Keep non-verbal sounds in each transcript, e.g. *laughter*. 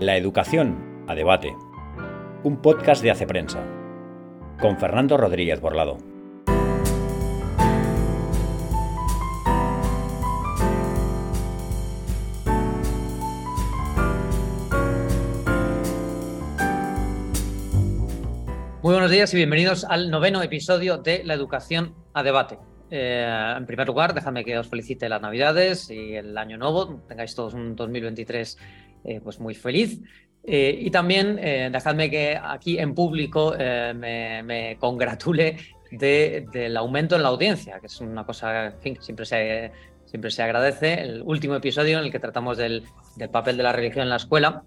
La educación a debate. Un podcast de Hace Prensa. Con Fernando Rodríguez Borlado. Muy buenos días y bienvenidos al noveno episodio de La Educación a Debate. Eh, en primer lugar, dejadme que os felicite las Navidades y el Año Nuevo. Tengáis todos un 2023 eh, pues muy feliz. Eh, y también dejadme que aquí en público me, congratule del aumento en la audiencia, que es una cosa que siempre se, siempre se agradece. El último episodio en el que tratamos del, del papel de la religión en la escuela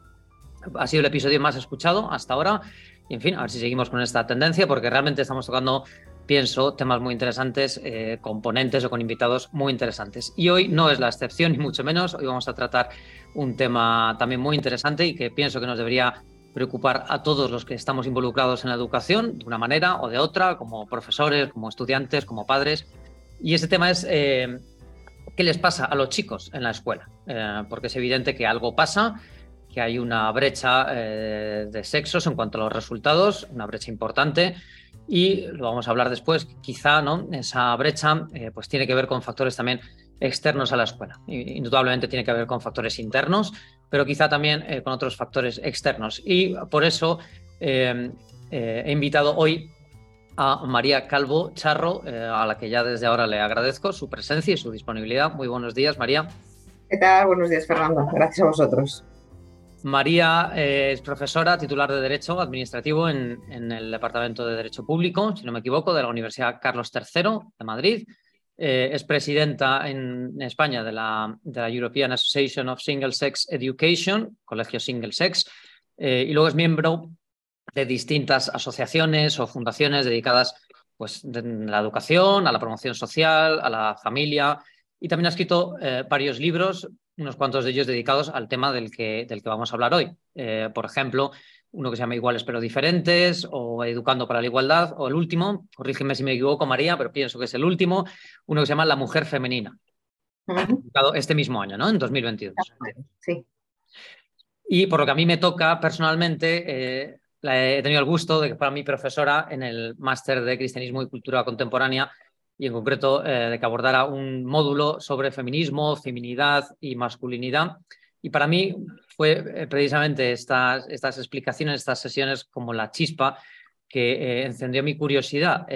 ha sido el episodio más escuchado hasta ahora. Y en fin, a ver si seguimos con esta tendencia, porque realmente estamos tocando pienso, temas muy interesantes, eh, componentes o con invitados muy interesantes. Y hoy no es la excepción, ni mucho menos. Hoy vamos a tratar un tema también muy interesante y que pienso que nos debería preocupar a todos los que estamos involucrados en la educación, de una manera o de otra, como profesores, como estudiantes, como padres. Y ese tema es eh, qué les pasa a los chicos en la escuela, eh, porque es evidente que algo pasa que hay una brecha de sexos en cuanto a los resultados, una brecha importante, y lo vamos a hablar después, quizá ¿no? esa brecha eh, pues tiene que ver con factores también externos a la escuela. Indudablemente tiene que ver con factores internos, pero quizá también eh, con otros factores externos. Y por eso eh, he invitado hoy a María Calvo Charro, a la que ya desde ahora le agradezco su presencia y su disponibilidad. Muy buenos días, María. ¿Qué tal? Buenos días, Fernando. Gracias a vosotros. María eh, es profesora titular de Derecho Administrativo en, el Departamento de Derecho Público, si no me equivoco, de la Universidad Carlos III de Madrid. Eh, es presidenta en, España de la, European Association of Single Sex Education, Colegio Single Sex, eh, y luego es miembro de distintas asociaciones o fundaciones dedicadas pues, a la educación, a la promoción social, a la familia, y también ha escrito varios libros unos cuantos de ellos dedicados al tema del que, del que vamos a hablar hoy. Eh, por ejemplo, uno que se llama Iguales pero diferentes, o Educando para la Igualdad, o el último, corrígeme si me equivoco, María, pero pienso que es el último, uno que se llama La Mujer Femenina, este mismo año, ¿no? En 2022. Sí. Y por lo que a mí me toca personalmente, eh, he tenido el gusto de que para mi profesora en el máster de Cristianismo y Cultura Contemporánea y en concreto eh, de que abordara un módulo sobre feminismo, feminidad y masculinidad. Y para mí fue eh, precisamente estas, estas explicaciones, estas sesiones como la chispa que eh, encendió mi curiosidad.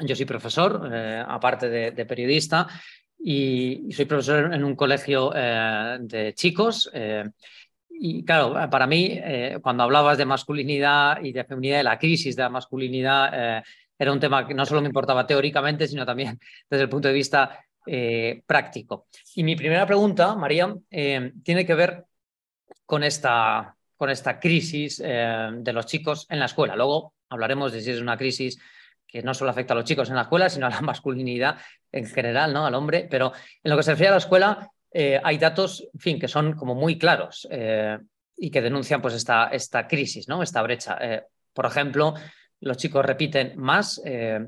yo soy profesor, aparte de, periodista, y, soy profesor en un colegio de chicos. y claro, para mí, cuando hablabas de masculinidad y de feminidad, de la crisis de la masculinidad, era un tema que no solo me importaba teóricamente, sino también *laughs* desde el punto de vista eh, práctico. Y mi primera pregunta, María, eh, tiene que ver con esta, con esta crisis eh, de los chicos en la escuela. Luego hablaremos de si es una crisis que no solo afecta a los chicos en la escuela, sino a la *laughs* masculinidad en general, ¿no? al hombre. Pero en lo que se refiere a la escuela, hay datos, fin, que son como muy claros y que denuncian pues, esta, esta crisis, ¿no? esta brecha. por ejemplo, los chicos repiten más, eh,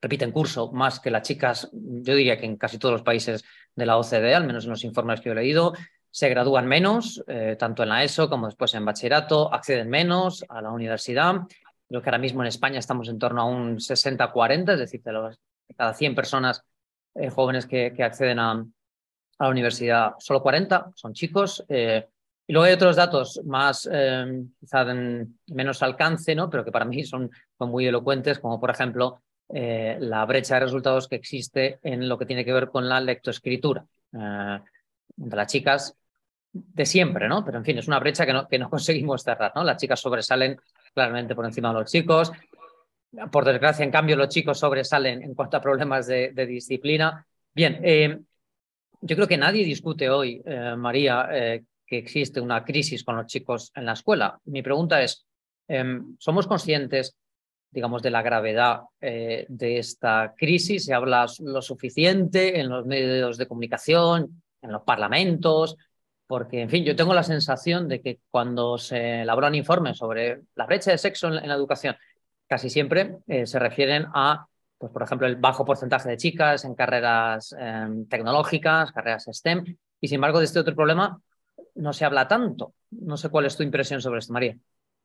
repiten curso más que las chicas, yo diría que en casi todos los países de la OCDE, al menos en los informes que he leído, se gradúan menos, eh, tanto en la ESO como después en bachillerato, acceden menos a la universidad. Creo que ahora mismo en España estamos en torno a un 60-40, es decir, de, cada 100 personas eh, jóvenes que, acceden a, la universidad, solo 40 son chicos. Y luego hay otros datos más, eh, quizá de menos alcance, ¿no? pero que para mí son, son muy elocuentes, como por ejemplo eh, la brecha de resultados que existe en lo que tiene que ver con la lectoescritura. Eh, de las chicas de siempre, ¿no? Pero en fin, es una brecha que no, que no *laughs* conseguimos cerrar, ¿no? Las chicas sobresalen claramente por encima de los chicos. Por desgracia, en cambio, los chicos sobresalen en cuanto a problemas de, disciplina. Bien, eh, yo creo que nadie discute hoy, María, que existe una crisis con los chicos en la escuela. Mi pregunta es, em, ¿somos conscientes, digamos, de la gravedad eh, de esta crisis? ¿Se habla lo suficiente en los medios de comunicación, en los parlamentos? Porque, en fin, yo tengo la sensación de que cuando se elaboran informes sobre la brecha de sexo en, la educación, casi siempre eh, se refieren a pues, por ejemplo, el bajo porcentaje de chicas en carreras em, tecnológicas, carreras STEM, y sin embargo de este otro problema no se habla tanto. No sé cuál es tu impresión sobre esto, María.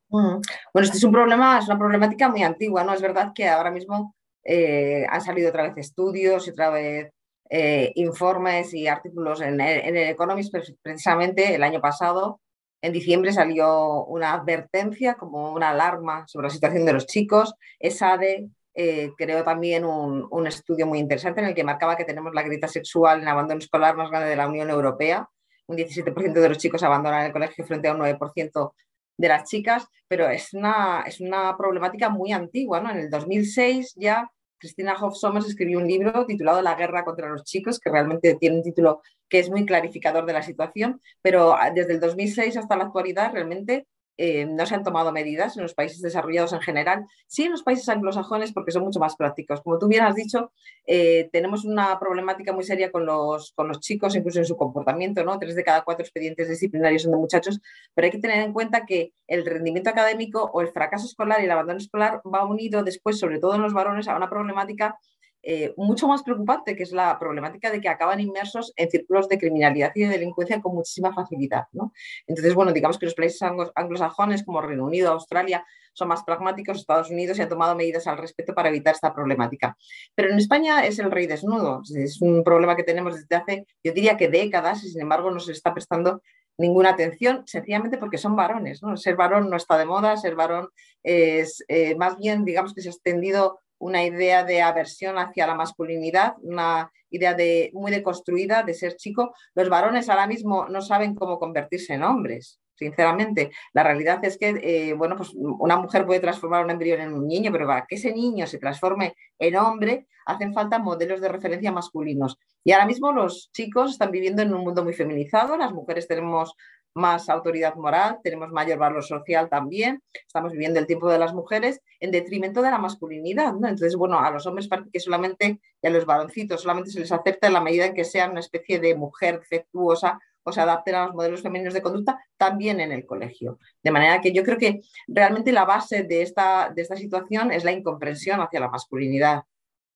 Mm. Bueno, este es un problema, es una problemática muy antigua, ¿no? Es verdad que ahora mismo eh, han salido otra vez estudios y otra vez eh, informes y artículos en en el Economist, precisamente el año pasado, en diciembre salió una advertencia, como una alarma sobre la situación de los chicos. ESADE eh, creó también un, un, estudio muy interesante en el que marcaba que tenemos la grieta sexual en abandono escolar más grande de la Unión Europea. Un 17% de los chicos abandonan el colegio frente a un 9% de las chicas, pero es una, es una problemática muy antigua. ¿no? En el 2006 ya Cristina Hoff escribió un libro titulado La guerra contra los chicos, que realmente tiene un título que es muy clarificador de la situación, pero ah, desde el 2006 hasta la actualidad realmente eh, no se han tomado medidas en los países desarrollados en general, sí en los países anglosajones porque son mucho más prácticos. Como tú bien has dicho, eh, tenemos una problemática muy seria con los, con los chicos, incluso en su comportamiento, ¿no? Tres de cada cuatro expedientes disciplinarios son de muchachos, pero hay que tener en cuenta que el rendimiento académico o el fracaso escolar y el abandono escolar va unido después, sobre todo en los varones, a una problemática eh, mucho más preocupante, que es la problemática de que acaban inmersos en círculos de criminalidad y de delincuencia con muchísima facilidad. ¿no? Entonces, bueno, digamos que los países anglosajones como Reino Unido, Australia, son más pragmáticos, Estados Unidos y han tomado medidas al respecto para evitar esta problemática. Pero en España es el rey desnudo, es un problema que tenemos desde hace, yo diría que décadas, y sin embargo no se está prestando ninguna atención, sencillamente porque son varones. ¿no? Ser varón no está de moda, ser varón es eh, más bien, digamos que se ha extendido una idea de aversión hacia la masculinidad, una idea de, muy deconstruida de ser chico. Los varones ahora mismo no saben cómo convertirse en hombres, sinceramente. La realidad es que, eh, bueno, pues una mujer puede transformar un embrión en un niño, pero para que ese niño se transforme en hombre, hacen falta modelos de referencia masculinos. Y ahora mismo los chicos están viviendo en un mundo muy feminizado, las mujeres tenemos más autoridad moral, tenemos mayor valor social también, estamos viviendo el tiempo de las mujeres en detrimento de la masculinidad. ¿no? Entonces, bueno, a los hombres parece que solamente, y a los varoncitos solamente se les acepta en la medida en que sean una especie de mujer defectuosa o se adapten a los modelos femeninos de conducta también en el colegio. De manera que yo creo que realmente la base de esta, de esta situación es la incomprensión hacia la masculinidad.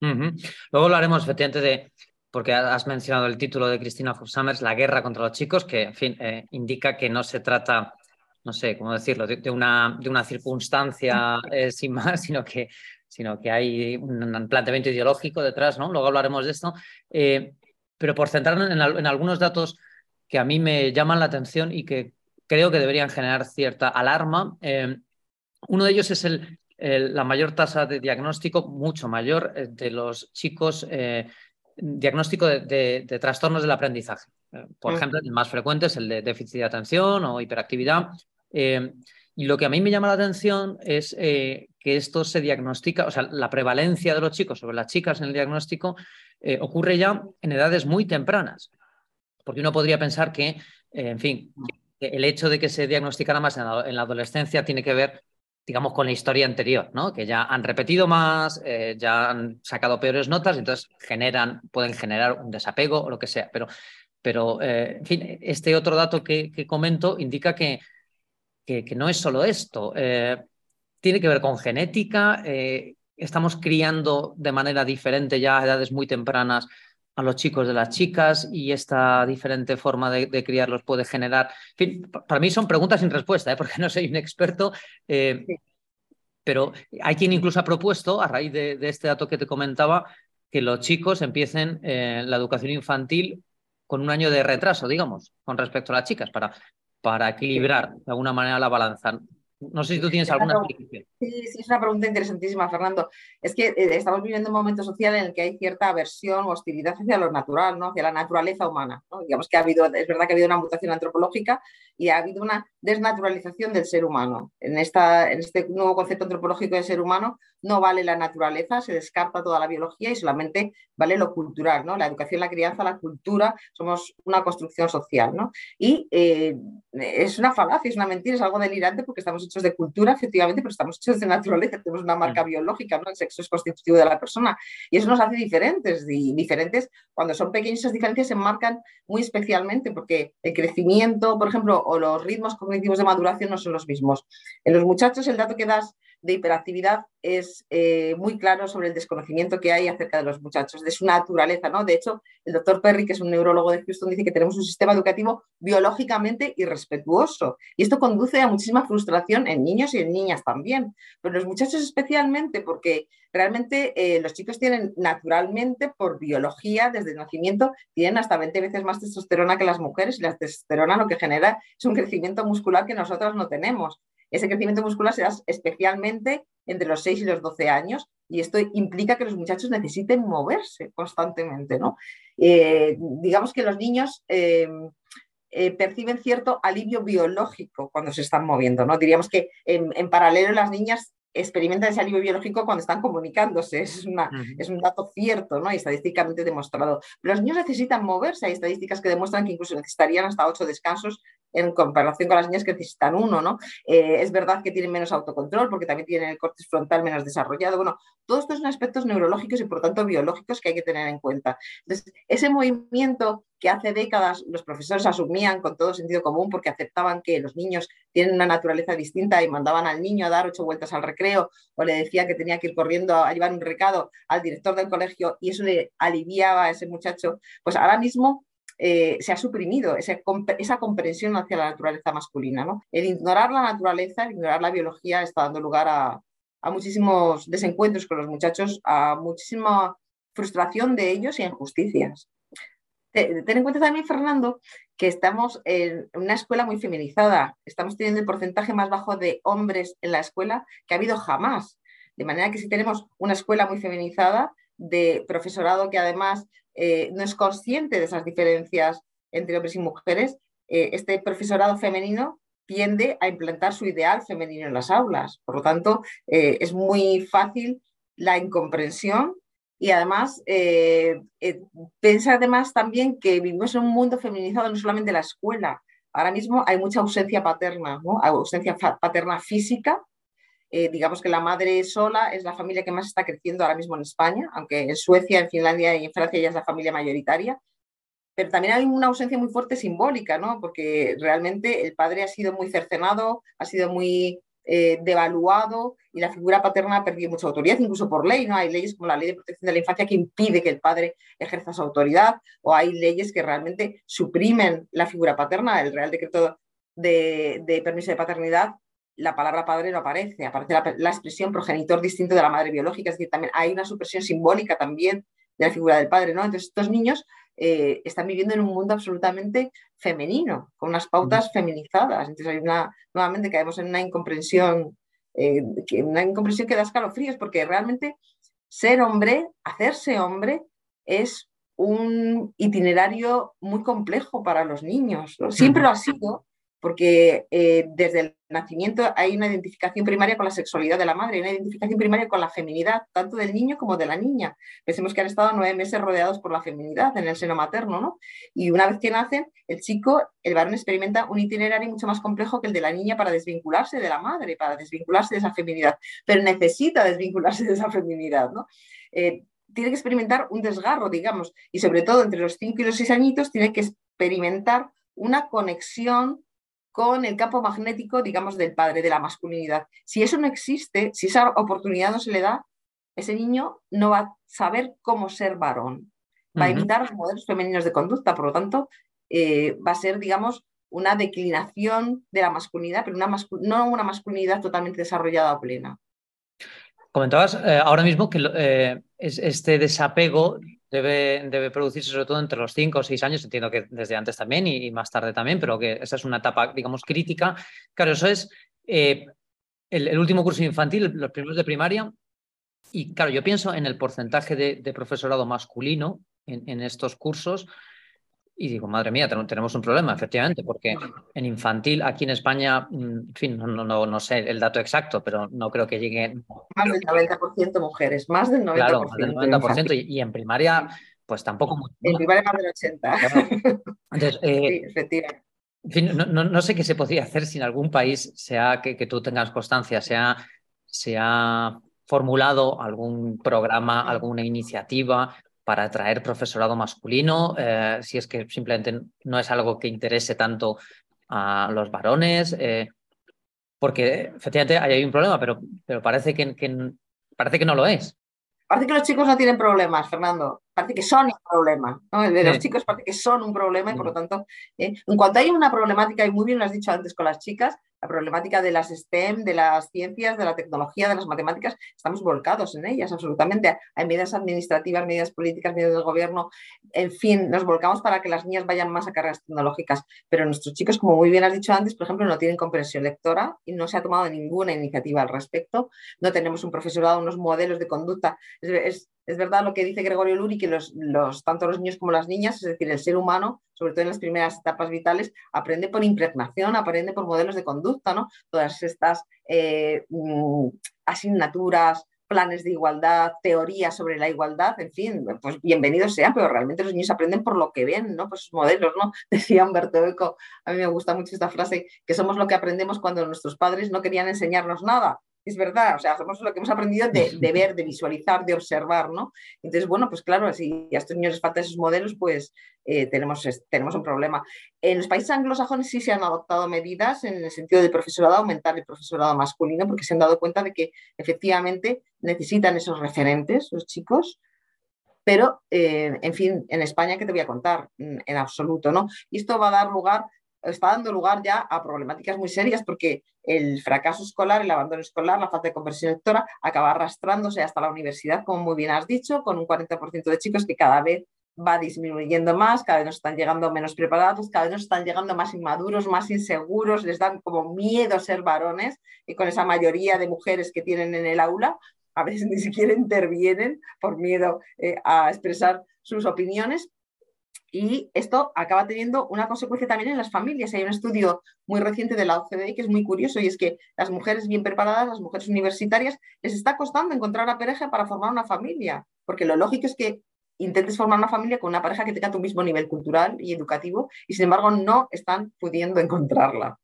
Luego hablaremos efectivamente de porque has mencionado el título de Cristina Summers, La guerra contra los chicos, que, en fin, eh, indica que no se trata, no sé cómo decirlo, de, una, de una, circunstancia eh, *laughs* sin más, sino que, sino que hay un, planteamiento ideológico detrás, ¿no? Luego hablaremos de esto. Eh, pero por centrarnos en, algunos datos que a mí me llaman la atención y que creo que deberían generar cierta alarma, uno de ellos es el, la mayor tasa de diagnóstico, mucho mayor, de los chicos diagnóstico de, trastornos del aprendizaje. Eh, por mm. ejemplo, el más frecuente es el de déficit de atención o hiperactividad. Eh, y lo que a mí me llama la atención es eh, que esto se diagnostica, o sea, la prevalencia de los chicos sobre las chicas en el diagnóstico ocurre ya en edades muy tempranas. Porque uno podría pensar que, en fin, el hecho de que se diagnosticara más en la adolescencia tiene que ver digamos, con la historia anterior, ¿no? Que ya han repetido más, eh, ya han sacado peores notas, entonces generan, pueden generar un desapego o lo que sea. Pero, pero eh, en fin, este otro dato que, comento indica que, que, no es solo esto. Eh, tiene que ver con genética. estamos criando de manera diferente ya a edades muy tempranas a los chicos de las chicas y esta diferente forma de, criarlos puede generar. En fin, para mí son preguntas sin respuesta, ¿eh? *laughs* porque no soy un experto, pero hay quien incluso ha propuesto, a raíz de, este dato que te comentaba, que los chicos empiecen eh, la educación infantil con un año de retraso, digamos, con respecto a las chicas, para, para equilibrar de alguna manera la balanza. No sé si tú tienes alguna explicación. Sí, sí, es una pregunta interesantísima, Fernando. Es que eh, estamos viviendo un momento social en el que hay cierta aversión o hostilidad hacia lo natural, ¿no? hacia la naturaleza humana. Digamos que ha habido, es verdad que ha habido una mutación antropológica y ha habido una desnaturalización del ser humano. En, esta, en este nuevo concepto antropológico del ser humano no vale la naturaleza, se descarta toda la biología y solamente vale lo cultural, ¿no? La educación, la crianza, la cultura, somos una construcción social, ¿no? Y eh, es una falacia, es una mentira, es algo delirante porque estamos hechos de cultura, efectivamente, pero estamos hechos de naturaleza, tenemos una marca biológica, ¿no? El sexo es constitutivo de la persona y eso nos hace diferentes, y diferentes cuando son pequeñas esas diferencias se marcan muy especialmente porque el crecimiento, por ejemplo, o los ritmos cognitivos de maduración no son los mismos. En los muchachos el dato que das de hiperactividad es eh, muy claro sobre el desconocimiento que hay acerca de los muchachos, de su naturaleza. ¿no? De hecho, el doctor Perry, que es un neurólogo de Houston, dice que tenemos un sistema educativo biológicamente irrespetuoso. Y esto conduce a muchísima frustración en niños y en niñas también, pero los muchachos especialmente porque realmente eh, los chicos tienen naturalmente, por biología, desde el nacimiento, tienen hasta 20 veces más testosterona que las mujeres y la testosterona lo que genera es un crecimiento muscular que nosotras no tenemos. Ese crecimiento muscular se da especialmente entre los 6 y los 12 años y esto implica que los muchachos necesiten moverse constantemente. ¿no? Eh, digamos que los niños eh, eh, perciben cierto alivio biológico cuando se están moviendo. ¿no? Diríamos que en, en paralelo las niñas experimentan ese alivio biológico cuando están comunicándose. Es, una, es un dato cierto ¿no? y estadísticamente demostrado. Pero los niños necesitan moverse. Hay estadísticas que demuestran que incluso necesitarían hasta ocho descansos en comparación con las niñas que necesitan uno. ¿no? Eh, es verdad que tienen menos autocontrol porque también tienen el córtex frontal menos desarrollado. Bueno, todos estos son aspectos neurológicos y por tanto biológicos que hay que tener en cuenta. Entonces, ese movimiento que hace décadas los profesores asumían con todo sentido común porque aceptaban que los niños tienen una naturaleza distinta y mandaban al niño a dar ocho vueltas al recreo o le decían que tenía que ir corriendo a llevar un recado al director del colegio y eso le aliviaba a ese muchacho, pues ahora mismo eh, se ha suprimido esa, esa, comprensión hacia la naturaleza masculina. ¿no? El ignorar la naturaleza, el ignorar la biología está dando lugar a, a muchísimos desencuentros con los muchachos, a muchísima frustración de ellos y injusticias. Ten en cuenta también, Fernando, que estamos en una escuela muy feminizada. Estamos teniendo el porcentaje más bajo de hombres en la escuela que ha habido jamás. De manera que si tenemos una escuela muy feminizada, de profesorado que además eh, no es consciente de esas diferencias entre hombres y mujeres, eh, este profesorado femenino tiende a implantar su ideal femenino en las aulas. Por lo tanto, eh, es muy fácil la incomprensión y además, piensa además también que vivimos en un mundo feminizado, no solamente la escuela. Ahora mismo hay mucha ausencia paterna, ¿no? ausencia paterna física. Eh, digamos que la madre sola es la familia que más está creciendo ahora mismo en España, aunque en Suecia, en Finlandia y en Francia ya es la familia mayoritaria. Pero también hay una ausencia muy fuerte simbólica, ¿no? porque realmente el padre ha sido muy cercenado, ha sido muy eh, devaluado y la figura paterna ha perdido mucha autoridad, incluso por ley, ¿no? Hay leyes como la ley de protección de la infancia que impide que el padre ejerza su autoridad, o hay leyes que realmente suprimen la figura paterna, el Real Decreto de, permiso de paternidad, la palabra padre no aparece, aparece la, la, expresión progenitor distinto de la madre biológica, es decir, también hay una supresión simbólica también de la figura del padre, ¿no? Entonces, estos niños eh, están viviendo en un mundo absolutamente femenino, con unas pautas feminizadas. Entonces hay una, nuevamente caemos en una incomprensión, eh, que, una incomprensión que da escalofríos, porque realmente ser hombre, hacerse hombre, es un itinerario muy complejo para los niños. Siempre lo ha sido, porque eh, desde el nacimiento hay una identificación primaria con la sexualidad de la madre, una identificación primaria con la feminidad, tanto del niño como de la niña. Pensemos que han estado nueve meses rodeados por la feminidad en el seno materno, ¿no? Y una vez que nacen, el chico, el varón experimenta un itinerario mucho más complejo que el de la niña para desvincularse de la madre, para desvincularse de esa feminidad, pero necesita desvincularse de esa feminidad, ¿no? Eh, tiene que experimentar un desgarro, digamos, y sobre todo entre los cinco y los seis añitos tiene que experimentar una conexión con el campo magnético, digamos, del padre, de la masculinidad. Si eso no existe, si esa oportunidad no se le da, ese niño no va a saber cómo ser varón, va a imitar los modelos femeninos de conducta, por lo tanto, eh, va a ser, digamos, una declinación de la masculinidad, pero una no una masculinidad totalmente desarrollada o plena. Comentabas eh, ahora mismo que eh, este desapego debe, producirse sobre todo entre los 5 o 6 años, entiendo que desde antes también y, más tarde también, pero que esa es una etapa, digamos, crítica. Claro, eso es eh, el, último curso infantil, los primeros de primaria, y claro, yo pienso en el porcentaje de, profesorado masculino en, estos cursos y digo, madre mía, tenemos un problema, efectivamente, porque en infantil, aquí en España, mm, en fin, no, no, no sé el dato exacto, pero no creo que lleguen. Más del 90% mujeres, más del 90%. Claro, más del 90%, y, en primaria, pues tampoco mucho. En primaria más del 80%. Entonces, *laughs* eh, sí, efectivamente. En fin, no, sé qué se podría hacer si en algún país, sea que, que tú tengas constancia, sea, se ha formulado algún programa, alguna iniciativa para atraer profesorado masculino, eh, si es que simplemente no es algo que interese tanto a los varones. Eh, porque efectivamente hay un problema, pero, pero parece, que, que, parece que no lo es. Parece que los chicos no tienen problemas, Fernando. Parece que son un problema. El de los chicos parece que son un problema y por lo tanto, eh, en cuanto hay una problemática, y muy bien lo has dicho antes con las chicas, la problemática de las STEM, de las ciencias, de la tecnología, de las matemáticas, estamos volcados en ellas, absolutamente. Hay medidas administrativas, medidas políticas, medidas del gobierno, en fin, nos volcamos para que las niñas vayan más a carreras tecnológicas, pero nuestros chicos, como muy bien has dicho antes, por ejemplo, no tienen comprensión lectora y no se ha tomado ninguna iniciativa al respecto, no tenemos un profesorado, unos modelos de conducta. Es, verdad lo que dice Gregorio Luri, que los, los, tanto los niños como las niñas, es decir, el ser humano, sobre todo en las primeras etapas vitales, aprende por impregnación, aprende por modelos de conducta, ¿no? Todas estas eh, mm, asignaturas, planes de igualdad, teorías sobre la igualdad, en fin, pues bienvenidos sean, pero realmente los niños aprenden por lo que ven, ¿no? Pues sus modelos, ¿no? *laughs* Decía Humberto Eco, a mí me gusta mucho esta frase, que somos lo que aprendemos cuando nuestros padres no querían enseñarnos nada es verdad, o sea, somos lo que hemos aprendido *laughs* de, ver, de visualizar, de observar, ¿no? Entonces, bueno, pues claro, si a estos niños les faltan esos modelos, pues eh, tenemos, tenemos un problema. En los países anglosajones sí se han adoptado medidas en el sentido del profesorado, aumentar el profesorado masculino, porque se han dado cuenta de que efectivamente necesitan esos referentes, los chicos, pero, eh, en fin, en España, ¿qué te voy a contar? Mm, en absoluto, ¿no? Y esto va a dar lugar está dando lugar ya a problemáticas muy serias porque el fracaso escolar, el abandono escolar, la falta de conversión lectora acaba arrastrándose hasta la universidad, como muy bien has dicho, con un 40% de chicos que cada vez va disminuyendo más, cada vez nos están llegando menos preparados, cada vez nos están llegando más inmaduros, más inseguros, les dan como miedo ser varones y con esa mayoría de mujeres que tienen en el aula, a veces *laughs* ni siquiera intervienen por miedo eh, a expresar sus opiniones, y esto acaba teniendo una consecuencia también en las familias. Hay un estudio muy reciente de la OCDE que es muy curioso y es que las mujeres bien preparadas, las mujeres universitarias, les está costando encontrar una pareja para formar una familia, porque lo lógico es que intentes formar una familia con una pareja que tenga tu mismo nivel cultural y educativo y sin embargo no están pudiendo encontrarla.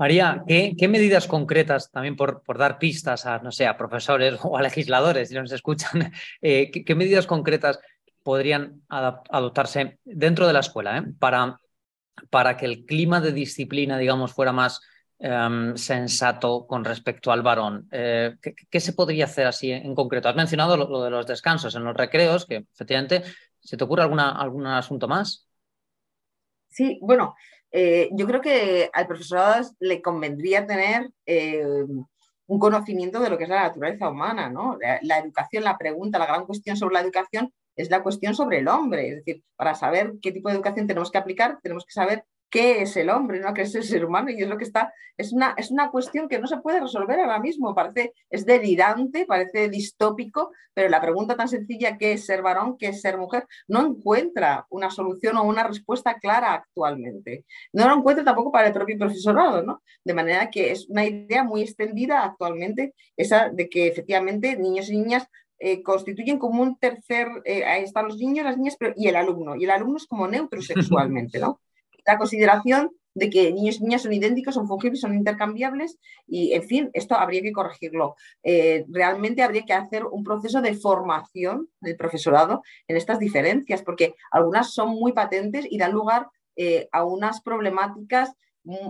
María, ¿qué, medidas concretas, también por, por, dar pistas a, no sé, a profesores *laughs* o a legisladores, si nos escuchan, eh, ¿qué, medidas concretas podrían adoptarse dentro de la escuela ¿eh? para, para que el clima de disciplina, digamos, fuera más em, sensato con respecto al varón. Eh, ¿qué, se podría hacer así en concreto? Has mencionado lo, de los descansos en los recreos, que efectivamente, ¿se te ocurre alguna, algún asunto más? Sí, bueno, eh, yo creo que al profesorado le convendría tener un conocimiento de lo que es la naturaleza humana, ¿no? la, educación, la pregunta, la gran cuestión sobre la educación es la cuestión sobre el hombre. Es decir, para saber qué tipo de educación tenemos que aplicar, tenemos que saber qué es el hombre, ¿no? qué es el ser humano, y es lo que está, es una, es una cuestión que no se puede resolver ahora mismo, parece, es delirante, parece distópico, pero la pregunta tan sencilla, ¿qué es ser varón, qué es ser mujer? No encuentra una solución o una respuesta clara actualmente. No lo encuentra tampoco para el propio profesorado, ¿no? De manera que es una idea muy extendida actualmente, esa de que efectivamente niños y niñas eh, constituyen como un tercer, eh, ahí están los niños, las niñas y el alumno, y el alumno es como neutro sexualmente, ¿no? *laughs* La consideración de que niños y niñas son idénticos, son fungibles, son intercambiables y, en fin, esto habría que corregirlo. Eh, realmente habría que hacer un proceso de formación del profesorado en estas diferencias, porque algunas son muy patentes y dan lugar a unas problemáticas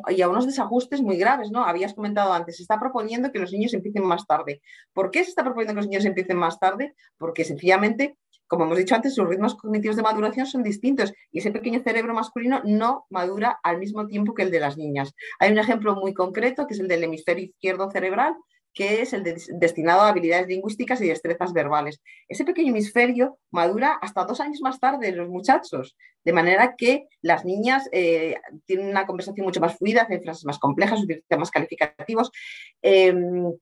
y a unos desajustes muy graves, ¿no? Habías comentado antes, se está proponiendo que los niños empiecen más tarde. ¿Por qué se está proponiendo que los niños empiecen más tarde? Porque sencillamente, como hemos dicho antes, sus ritmos cognitivos de maduración son distintos y ese pequeño cerebro masculino no madura al mismo tiempo que el de las niñas. Hay un ejemplo muy concreto que es el del hemisferio izquierdo cerebral, que es el destinado a habilidades lingüísticas y destrezas verbales. Ese pequeño hemisferio madura hasta dos años más tarde en los muchachos, de manera que las niñas eh, tienen una conversación mucho más fluida, hacen frases más complejas, utilizan más calificativos. Em,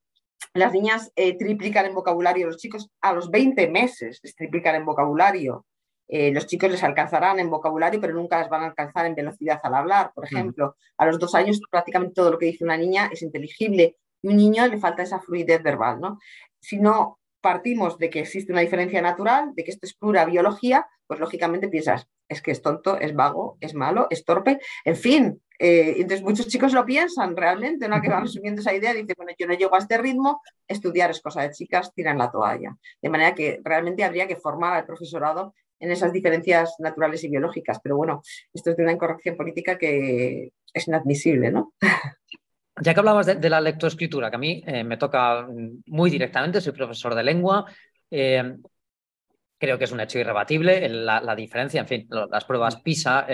las niñas eh, triplican en vocabulario, los chicos a los 20 meses les triplican en vocabulario. Eh, los chicos les alcanzarán en vocabulario, pero nunca las van a alcanzar en velocidad al hablar, por ejemplo. A los dos años prácticamente todo lo que dice una niña es inteligible y un niño le falta esa fluidez verbal. ¿no? Si no partimos de que existe una diferencia natural, de que esto es pura biología, pues lógicamente piensas, es que es tonto, es vago, es malo, es torpe, en fin. Eh, entonces muchos chicos lo piensan realmente, una que van *laughs* asumiendo esa idea, dice, bueno, yo no llego a este ritmo, estudiar es cosa de chicas, tiran la toalla. De manera que realmente habría que formar al profesorado en esas diferencias naturales y biológicas. Pero bueno, esto es de una incorrección política que es inadmisible, ¿no? *laughs* ya que hablabas de, la lectoescritura, que a mí me toca muy directamente, soy profesor de lengua, creo que es un hecho irrebatible la, diferencia, en fin, las pruebas PISA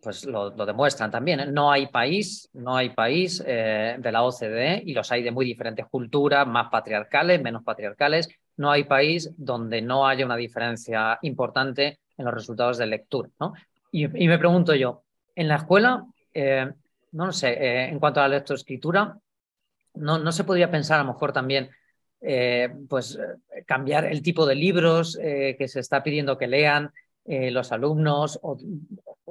pues lo, demuestran también. ¿eh? No hay país, no hay país eh, de la OCDE y los hay de muy diferentes culturas, más patriarcales, menos patriarcales. No hay país donde no haya una diferencia importante en los resultados de lectura. ¿no? Y, me pregunto yo, en la escuela, eh, no sé, en cuanto a la lectoescritura, no, no se podría pensar a lo mejor también pues cambiar el tipo de libros que se está pidiendo que lean los alumnos o,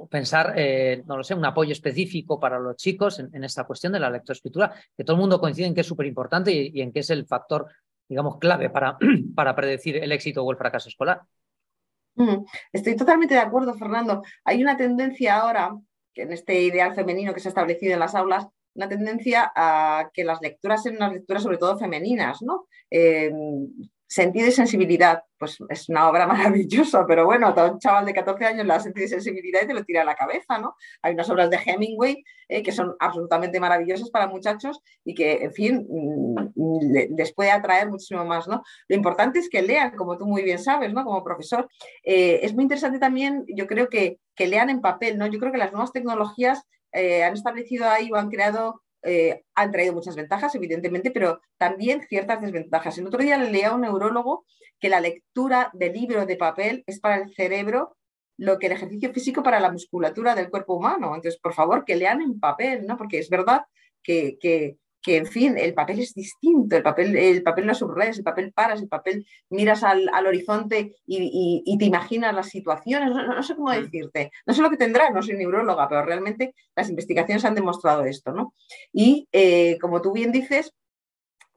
pensar, eh, no lo sé, un apoyo específico para los chicos en, esta cuestión de la lectoescritura, que todo el mundo coincide en que es súper importante y, en que es el factor, digamos, clave para, *clears throat* para predecir el éxito o el fracaso escolar. Mm, estoy totalmente de acuerdo, Fernando. Hay una tendencia ahora, en este ideal femenino que se ha establecido en las aulas, una tendencia a que las lecturas sean unas lecturas sobre todo femeninas, ¿no? Eh, Sentido y sensibilidad, pues es una obra *laughs* maravillosa, pero bueno, a un chaval de 14 años le da sentido y sensibilidad y te lo tira a la cabeza, ¿no? Hay unas obras de Hemingway eh, que son absolutamente maravillosas para muchachos y que, en fin, mm, les puede atraer muchísimo más, ¿no? Lo importante es que lean, como tú muy bien sabes, ¿no? Como profesor. Eh, es muy interesante también, yo creo que, que lean en papel, ¿no? Yo creo que las nuevas tecnologías eh, han establecido ahí o han creado eh, han traído muchas ventajas, evidentemente, pero también ciertas desventajas. El otro día le leía a un neurólogo que la lectura de libro de papel es para el cerebro lo que el ejercicio físico para la musculatura del cuerpo humano. Entonces, por favor, que lean en papel, ¿no? Porque es verdad que, que, que, en fin, el papel es distinto, el papel, el papel no subrayas, el papel paras, el papel miras al, horizonte y, te imaginas las situaciones, no, sé cómo mm. decirte, no sé lo que tendrá, no soy neuróloga, pero realmente las investigaciones han demostrado esto, ¿no? Y eh, como tú bien dices,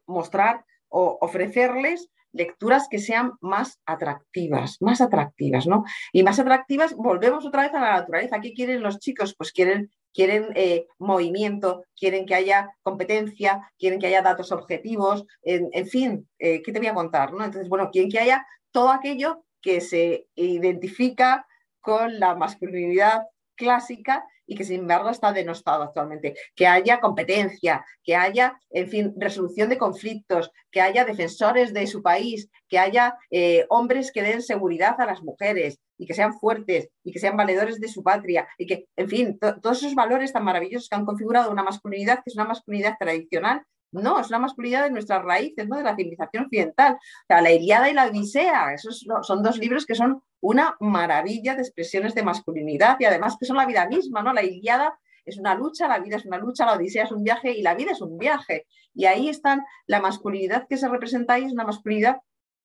mostrar o ofrecerles lecturas que sean más atractivas, más atractivas, ¿no? Y más atractivas, volvemos otra vez a la naturaleza. ¿Qué quieren los chicos? Pues quieren quieren eh, movimiento, quieren que haya competencia, quieren que haya datos objetivos, en, fin, eh, ¿qué te voy a contar? ¿no? Entonces, bueno, quieren que haya todo aquello que se identifica con la masculinidad clásica y que sin embargo está denostado actualmente. Que haya competencia, que haya, en fin, resolución de conflictos, que haya defensores de su país, que haya eh, hombres que den seguridad a las mujeres y que sean fuertes y que sean valedores de su patria y que, en fin, todos esos valores tan maravillosos que han configurado una masculinidad que es una masculinidad tradicional no, es una masculinidad de nuestras raíces, ¿no? de la civilización occidental. O sea, la Iliada y la Odisea, esos son dos libros que son una maravilla de expresiones de masculinidad y además que son la vida misma, ¿no? La Iliada es una lucha, la vida es una lucha, la Odisea es un viaje y la vida es un viaje. Y ahí están la masculinidad que se representa ahí, es una masculinidad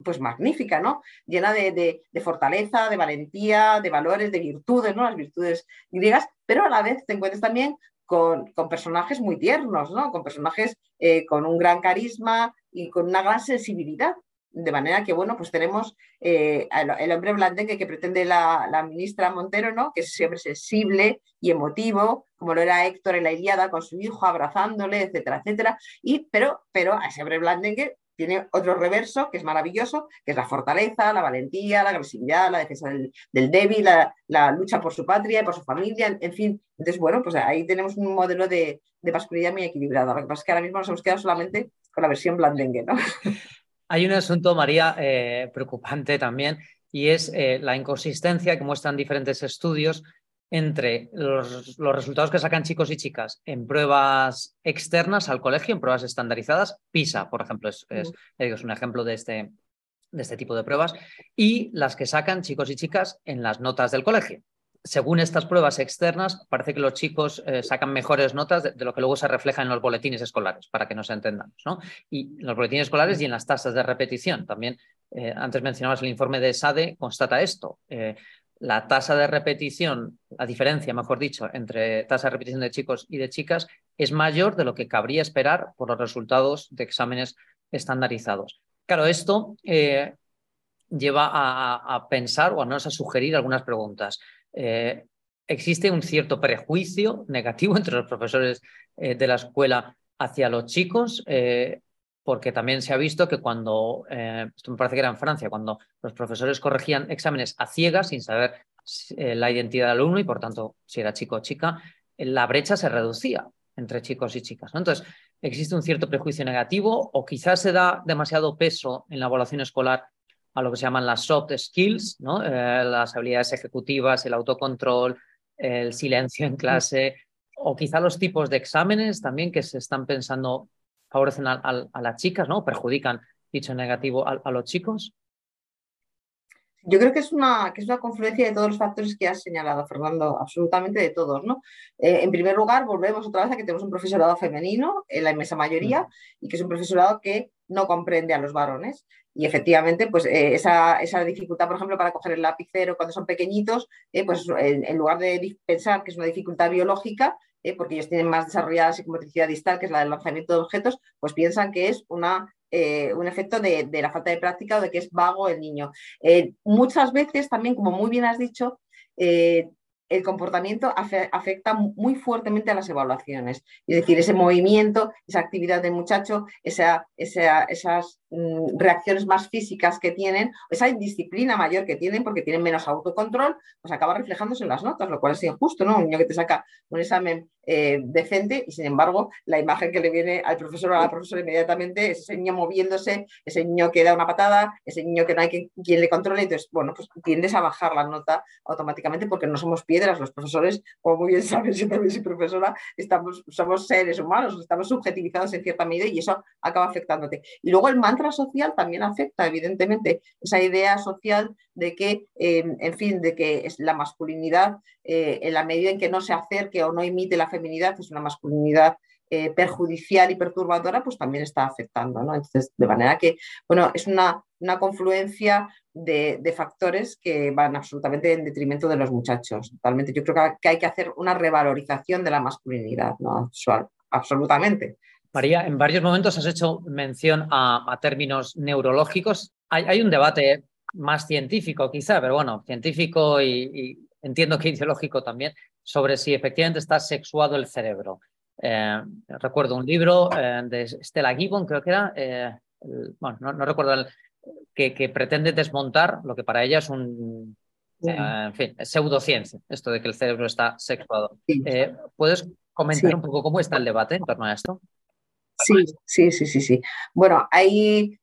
pues magnífica, ¿no? Llena de, fortaleza, de valentía, de valores, de virtudes, ¿no? Las virtudes griegas, pero a la vez te encuentras también con, personajes muy tiernos, ¿no? Con personajes eh, con un gran carisma y con una gran sensibilidad. De manera que, bueno, pues tenemos eh, el, hombre blandengue que pretende la, ministra Montero, ¿no? Que es siempre sensible y emotivo, como lo era Héctor en la Iliada con su hijo, abrazándole, etcétera, etcétera. Y, pero, pero a ese hombre blandengue tiene otro reverso que es maravilloso, que es la fortaleza, la valentía, la agresividad, la defensa del, débil, la, lucha por su patria y por su familia, en, fin. Entonces, bueno, pues ahí tenemos un modelo de, de muy equilibrado. Lo que pasa es que ahora mismo nos hemos quedado solamente con la versión blandengue, ¿no? *laughs* Hay un asunto, María, eh, preocupante también, y es eh, la inconsistencia que muestran diferentes estudios entre los, resultados que sacan chicos y chicas en pruebas externas al colegio, en pruebas estandarizadas, PISA, por ejemplo, es, es, un ejemplo de este, de este tipo de pruebas, y las que sacan chicos y chicas en las notas del colegio. Según estas pruebas externas, parece que los chicos eh, sacan mejores notas de, lo que luego se refleja en los boletines escolares, para que nos entendamos. ¿no? Y en los boletines escolares y en las tasas de repetición. También, eh, antes mencionabas el informe de SADE, constata esto. Eh, la tasa de repetición, la diferencia, mejor dicho, entre tasa de repetición de chicos y de chicas es mayor de lo que cabría esperar por los resultados de exámenes estandarizados. Claro, esto eh, lleva a, pensar o a menos a sugerir algunas preguntas. Eh, ¿Existe un cierto prejuicio negativo entre los profesores eh, de la escuela hacia los chicos? Porque también se ha visto que cuando, eh, esto me parece que era en Francia, cuando los profesores corregían exámenes a ciegas sin saber eh, la identidad del alumno y por tanto si era chico o chica, la brecha se reducía. entre chicos y chicas. Entonces, existe un cierto prejuicio negativo o quizás se da demasiado peso en la evaluación escolar a lo que se llaman las soft skills, ¿no? Eh, las habilidades ejecutivas, el autocontrol, el silencio en clase, o quizá los tipos de exámenes también que se están pensando favorecen a, las chicas, ¿no? Perjudican, dicho negativo, a los chicos. Yo creo que es, una, que es una confluencia de todos los factores que has señalado, Fernando, absolutamente de todos. ¿no? Eh, en primer lugar, volvemos otra vez a que tenemos un profesorado femenino en la inmensa mayoría y que es un profesorado que no comprende a los varones. Y efectivamente, pues eh, esa, esa, dificultad, por ejemplo, para coger el lapicero cuando son pequeñitos, eh, pues en, lugar de pensar que es una dificultad biológica, porque ellos tienen más desarrollada psicomotricidad distal, que es la del lanzamiento de objetos, pues piensan que es una eh, un efecto de, la falta de práctica o de que es vago el niño. Eh, muchas veces también, como muy bien has dicho, eh, el comportamiento afecta muy fuertemente a las evaluaciones. Es decir, ese movimiento, esa actividad del muchacho, esa, esas mm, reacciones más físicas que tienen, esa indisciplina mayor que tienen porque tienen menos autocontrol, pues acaba reflejándose en las notas, lo cual es injusto, ¿no? Un niño que te saca un examen eh, decente y sin embargo la imagen que le viene al profesor o a la profesora inmediatamente es ese niño moviéndose, ese niño que da una patada, ese niño que no hay quien, le controle, entonces, bueno, pues tiendes a bajar la nota automáticamente porque no somos piedras, los profesores, como muy bien sabes, yo también soy profesora, estamos, somos seres humanos, estamos subjetivizados en cierta medida y eso acaba afectándote. Y luego el mantra social también afecta, evidentemente, esa idea social de que, eh, en fin, de que es la masculinidad, eh, en la medida en que no se acerque o no imite la feminidad, es una masculinidad eh, perjudicial y perturbadora, pues también está afectando, ¿no? Entonces, de manera que, bueno, es una, una confluencia de, factores que van absolutamente en detrimento de los muchachos. Totalmente. Yo creo que hay que hacer una revalorización de la masculinidad, ¿no? Absolutamente. María, en varios momentos has hecho mención a, términos neurológicos. Hay, hay, un debate más científico quizá, pero bueno, científico y, entiendo que *laughs* ideológico también, sobre si efectivamente está sexuado el cerebro. Eh, recuerdo un libro eh, de Stella Gibbon, creo que era, eh, bueno, no, recuerdo, el, que, pretende desmontar lo que para ella es un, en fin, pseudociencia, esto de que el cerebro está sexuado. ¿Puedes comentar un poco cómo está el debate en torno a esto? Sí, sí, sí, sí, sí. Bueno, hay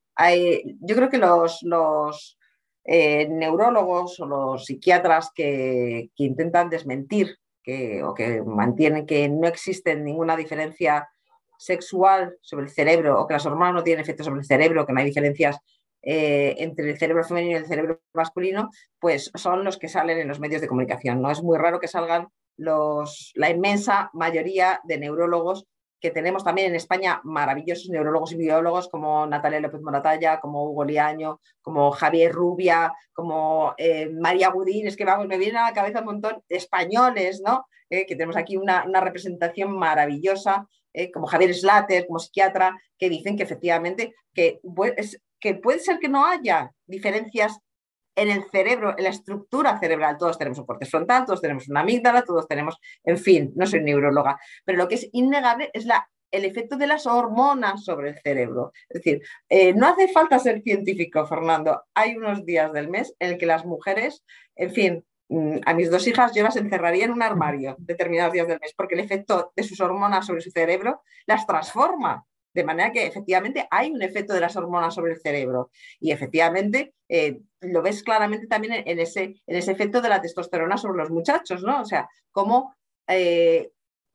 yo creo que los, los eh, neurólogos o los psiquiatras que, intentan desmentir que, o que mantienen que no existe ninguna diferencia sexual sobre el cerebro o que las hormonas no tienen efecto sobre el cerebro, que no hay diferencias eh, entre el cerebro femenino y el cerebro masculino, pues son los que salen en los medios de comunicación. No es muy raro que salgan los, la inmensa mayoría de neurólogos que tenemos también en España maravillosos neurólogos y biólogos como Natalia López Moratalla, como Hugo Liaño, como Javier Rubia, como eh, María Budín, es que vamos, me vienen a la cabeza un montón españoles, ¿no? Eh, que tenemos aquí una, representación maravillosa, eh, como Javier Slater, como psiquiatra, que dicen que efectivamente que, que puede ser que no haya diferencias en el cerebro, en la estructura cerebral, todos tenemos un corte frontal, todos tenemos una amígdala, todos tenemos, en fin, no soy neuróloga, pero lo que es innegable es la, el efecto de las hormonas sobre el cerebro. Es decir, eh, no hace falta ser científico, Fernando. Hay unos días del mes en el que las mujeres, en fin, mm, a mis dos hijas yo las encerraría en un armario determinados días del mes, porque el efecto de sus hormonas sobre su cerebro las transforma. De manera que efectivamente hay un efecto de las hormonas sobre el cerebro y efectivamente eh, lo ves claramente también en ese, en ese efecto de la testosterona sobre los muchachos, ¿no? O sea, como eh,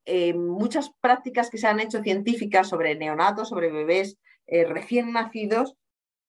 eh, muchas prácticas que se han hecho científicas sobre neonatos, sobre bebés recién nacidos,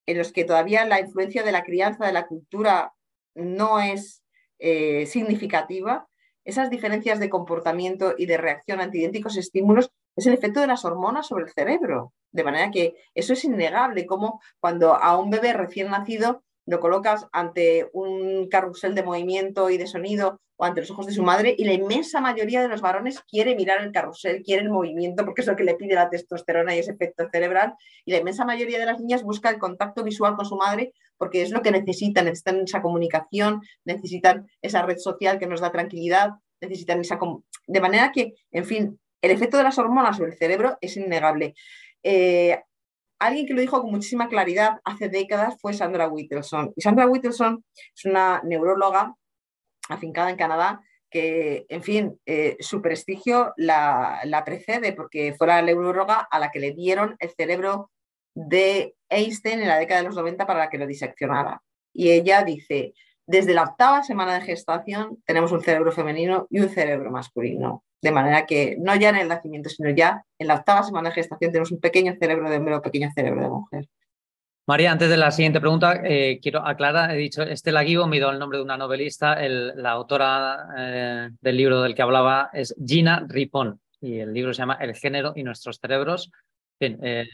en los que todavía la influencia de la crianza, de la cultura no es significativa, esas diferencias de comportamiento y de reacción ante idénticos estímulos es el efecto de las hormonas sobre el cerebro. De manera que eso es innegable, como cuando a un bebé recién nacido lo colocas ante un carrusel de movimiento y de sonido o ante los ojos de su madre y la inmensa mayoría de los varones quiere mirar el carrusel, quiere el movimiento porque es lo que le pide la testosterona y ese efecto cerebral y la inmensa mayoría de las niñas busca el contacto visual con su madre porque es lo que necesitan, necesitan esa comunicación, necesitan esa red social que nos da tranquilidad, necesitan esa... De manera que, en fin, el efecto de las hormonas sobre el cerebro es innegable. Eh, alguien que lo dijo con muchísima claridad hace décadas fue Sandra Whittelson. Y Sandra Whittelson es una neuróloga afincada en Canadá que, en fin, eh, su prestigio la, precede porque fue la neuróloga a la que le dieron el cerebro de Einstein en la década de los 90 para que lo diseccionara. Y ella dice, desde la octava semana de gestación tenemos un cerebro femenino y un cerebro masculino. De manera que no ya en el nacimiento, sino ya en la octava semana de gestación tenemos un pequeño cerebro de hombre o pequeño cerebro de mujer. María, antes de la siguiente pregunta, eh, quiero aclarar, he dicho Estela Guibo, me he el nombre de una novelista, la autora eh, del libro del que hablaba es Gina Ripon y el libro se llama El género y nuestros cerebros. Eh,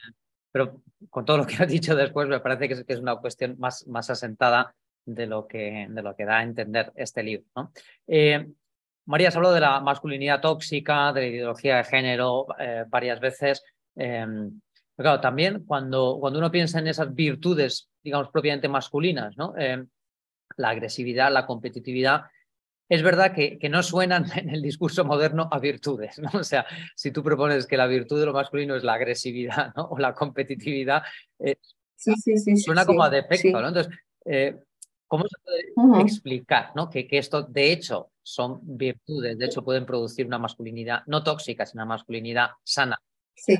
pero con todo lo que *laughs* has dicho después me parece que es, una cuestión más, más asentada de lo, que, de lo que da a entender este libro. María, has hablado de la masculinidad tóxica, de la ideología de género varias veces. Pero claro, también cuando, cuando uno piensa en esas virtudes, digamos, propiamente masculinas, ¿no? Eh, la agresividad, la competitividad, es verdad que, que, no suenan *laughs* en el discurso moderno a virtudes, ¿no? O sea, si tú propones que la virtud de lo masculino es la agresividad ¿no? o la competitividad, eh, sí, sí, sí, suena como a defecto, ¿no? Entonces, eh, ¿cómo se puede explicar ¿no? que, que esto de hecho son virtudes, de hecho pueden producir una masculinidad no tóxica, sino una masculinidad sana? Sí.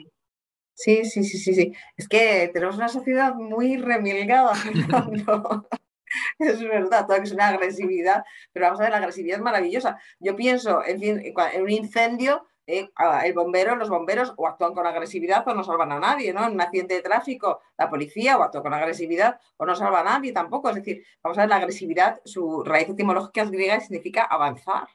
Sí, sí, sí, sí, sí. Es que tenemos una sociedad muy remilgada, *laughs* *laughs* Es verdad, todo que es una agresividad, pero vamos a ver, la agresividad es maravillosa. Yo pienso, en fin, en un incendio, eh, el bombero, los bomberos o actúan con agresividad o no salvan a nadie, ¿no? En un accidente de tráfico, la policía o actúa con agresividad o no salva a nadie tampoco. Es decir, vamos a ver, la agresividad, su raíz etimológica es griega y significa avanzar.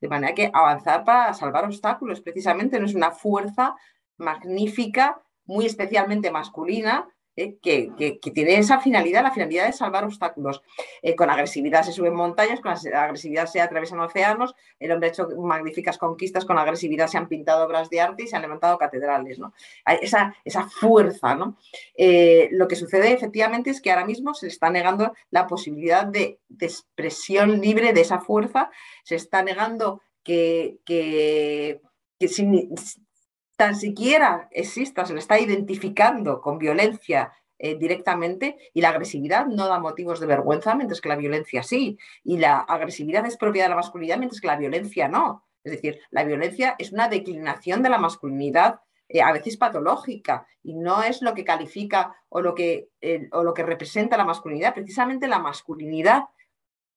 De manera que avanzar para salvar obstáculos, precisamente, no es una fuerza magnífica, muy especialmente masculina, eh, que, tiene esa finalidad, la finalidad de salvar obstáculos. Eh, con agresividad se suben montañas, con agresividad se atraviesan océanos, el hombre ha hecho magníficas conquistas, con agresividad se han pintado obras de arte y se han levantado catedrales. ¿no? Esa, esa fuerza. ¿no? Eh, lo que sucede efectivamente es que ahora mismo se está negando la posibilidad de, expresión libre de esa fuerza, se está negando que, que, que tan siquiera exista, se le está identificando con violencia eh, directamente y la agresividad no da motivos de vergüenza, mientras que la violencia sí. Y la agresividad es propia de la masculinidad, mientras que la violencia no. Es decir, la violencia es una declinación de la masculinidad eh, a veces patológica y no es lo que califica o lo que, o lo que representa la masculinidad. Precisamente la masculinidad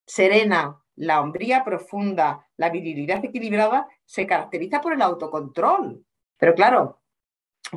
serena, la hombría profunda, la virilidad equilibrada se caracteriza por el autocontrol. Pero claro,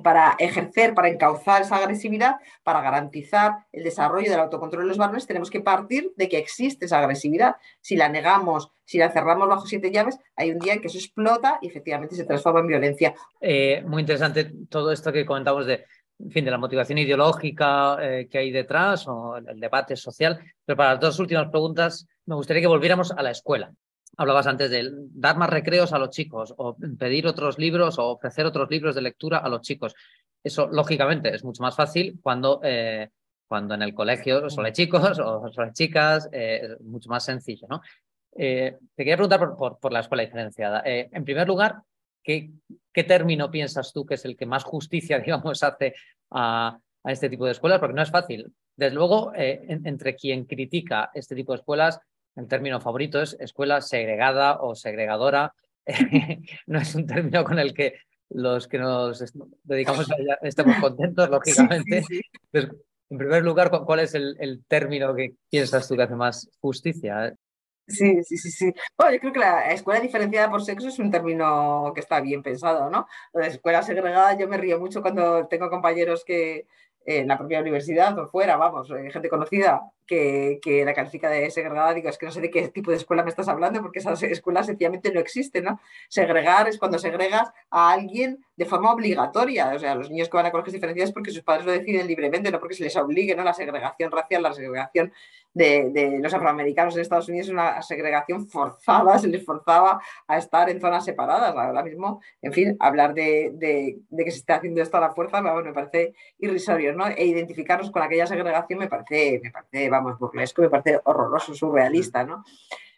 para ejercer, para encauzar esa agresividad, para garantizar el desarrollo del autocontrol de los varones, tenemos que partir de que existe esa agresividad. Si la negamos, si la cerramos bajo siete llaves, hay un día en que eso explota y efectivamente se transforma en violencia. Eh, muy interesante todo esto que comentamos de, fin, de la motivación ideológica eh, que hay detrás o el debate social. Pero para las dos últimas preguntas, me gustaría que volviéramos a la escuela hablabas antes de dar más recreos a los chicos o pedir otros libros o ofrecer otros libros de lectura a los chicos. Eso, lógicamente, es mucho más fácil cuando, eh, cuando en el colegio solo hay chicos o solo hay chicas, eh, es mucho más sencillo. ¿no? Eh, te quería preguntar por, por, la escuela diferenciada. en primer lugar, ¿qué, ¿qué, término piensas tú que es el que más justicia, *laughs* digamos, hace a, a este tipo de escuelas? Porque no es fácil. Desde luego, entre quien critica este tipo de escuelas, el término favorito es escuela segregada o segregadora. *laughs* no es un término con el que los que nos dedicamos a ella estemos *laughs* contentos, lógicamente. en primer lugar, ¿cuál es el, término que piensas tú que hace más justicia? Sí, sí, sí, sí. Bueno, yo creo que la escuela diferenciada por sexo es un término que está bien pensado, ¿no? La escuela segregada, yo me río mucho cuando tengo compañeros que en la propia universidad o fuera, vamos, eh, gente conocida que, la califica de segregada, digo, es que no sé de qué tipo de escuela me estás hablando, porque esas escuelas sencillamente no existen, ¿no? Segregar es cuando segregas a alguien de forma obligatoria, o sea, los niños que van a colegios diferenciados porque sus padres lo deciden libremente, no porque se les obligue, ¿no? La segregación racial, la segregación de, los afroamericanos en Estados Unidos es una segregación forzada, se les forzaba a estar en zonas separadas. Ahora mismo, en fin, hablar de, que se está haciendo esto a la fuerza me parece irrisorio, ¿no? E identificarnos con aquella segregación me parece, me parece burlesco, me parece horroroso, surrealista, ¿no?